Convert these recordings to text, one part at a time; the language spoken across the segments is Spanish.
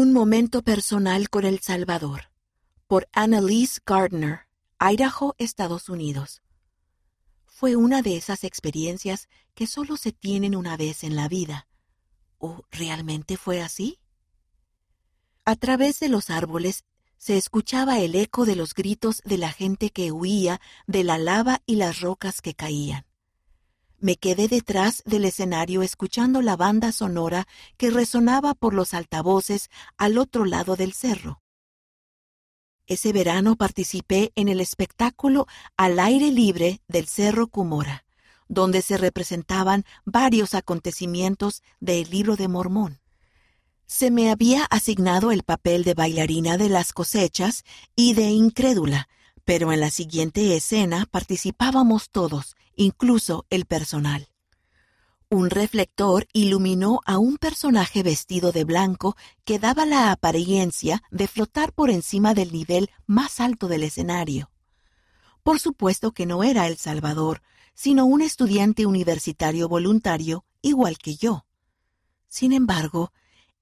Un momento personal con el Salvador, por Annalise Gardner, Idaho, Estados Unidos. Fue una de esas experiencias que solo se tienen una vez en la vida. ¿O realmente fue así? A través de los árboles se escuchaba el eco de los gritos de la gente que huía de la lava y las rocas que caían. Me quedé detrás del escenario escuchando la banda sonora que resonaba por los altavoces al otro lado del cerro. Ese verano participé en el espectáculo al aire libre del Cerro Cumora, donde se representaban varios acontecimientos del libro de Mormón. Se me había asignado el papel de bailarina de las cosechas y de incrédula, pero en la siguiente escena participábamos todos, incluso el personal. Un reflector iluminó a un personaje vestido de blanco que daba la apariencia de flotar por encima del nivel más alto del escenario. Por supuesto que no era El Salvador, sino un estudiante universitario voluntario igual que yo. Sin embargo,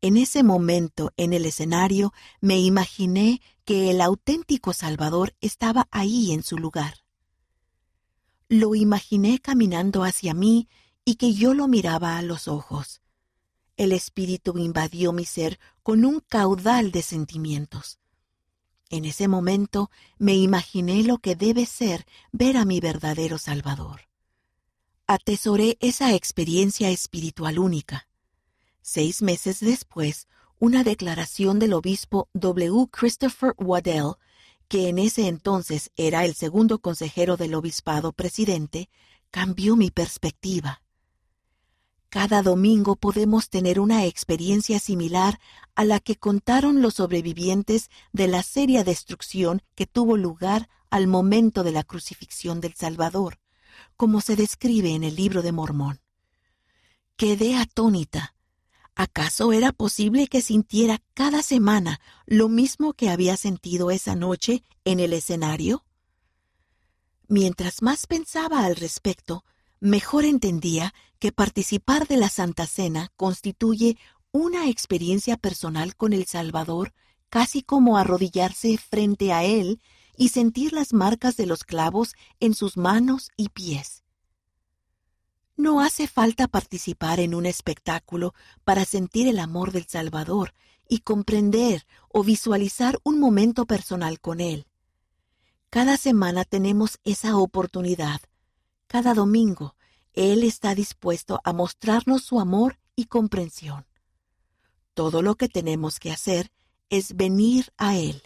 en ese momento en el escenario me imaginé que el auténtico Salvador estaba ahí en su lugar. Lo imaginé caminando hacia mí y que yo lo miraba a los ojos. El espíritu invadió mi ser con un caudal de sentimientos. En ese momento me imaginé lo que debe ser ver a mi verdadero Salvador. Atesoré esa experiencia espiritual única. Seis meses después, una declaración del obispo W. Christopher Waddell, que en ese entonces era el segundo consejero del obispado presidente, cambió mi perspectiva. Cada domingo podemos tener una experiencia similar a la que contaron los sobrevivientes de la seria destrucción que tuvo lugar al momento de la crucifixión del Salvador, como se describe en el libro de Mormón. Quedé atónita. ¿Acaso era posible que sintiera cada semana lo mismo que había sentido esa noche en el escenario? Mientras más pensaba al respecto, mejor entendía que participar de la Santa Cena constituye una experiencia personal con el Salvador, casi como arrodillarse frente a Él y sentir las marcas de los clavos en sus manos y pies. No hace falta participar en un espectáculo para sentir el amor del Salvador y comprender o visualizar un momento personal con Él. Cada semana tenemos esa oportunidad. Cada domingo él está dispuesto a mostrarnos su amor y comprensión. Todo lo que tenemos que hacer es venir a Él.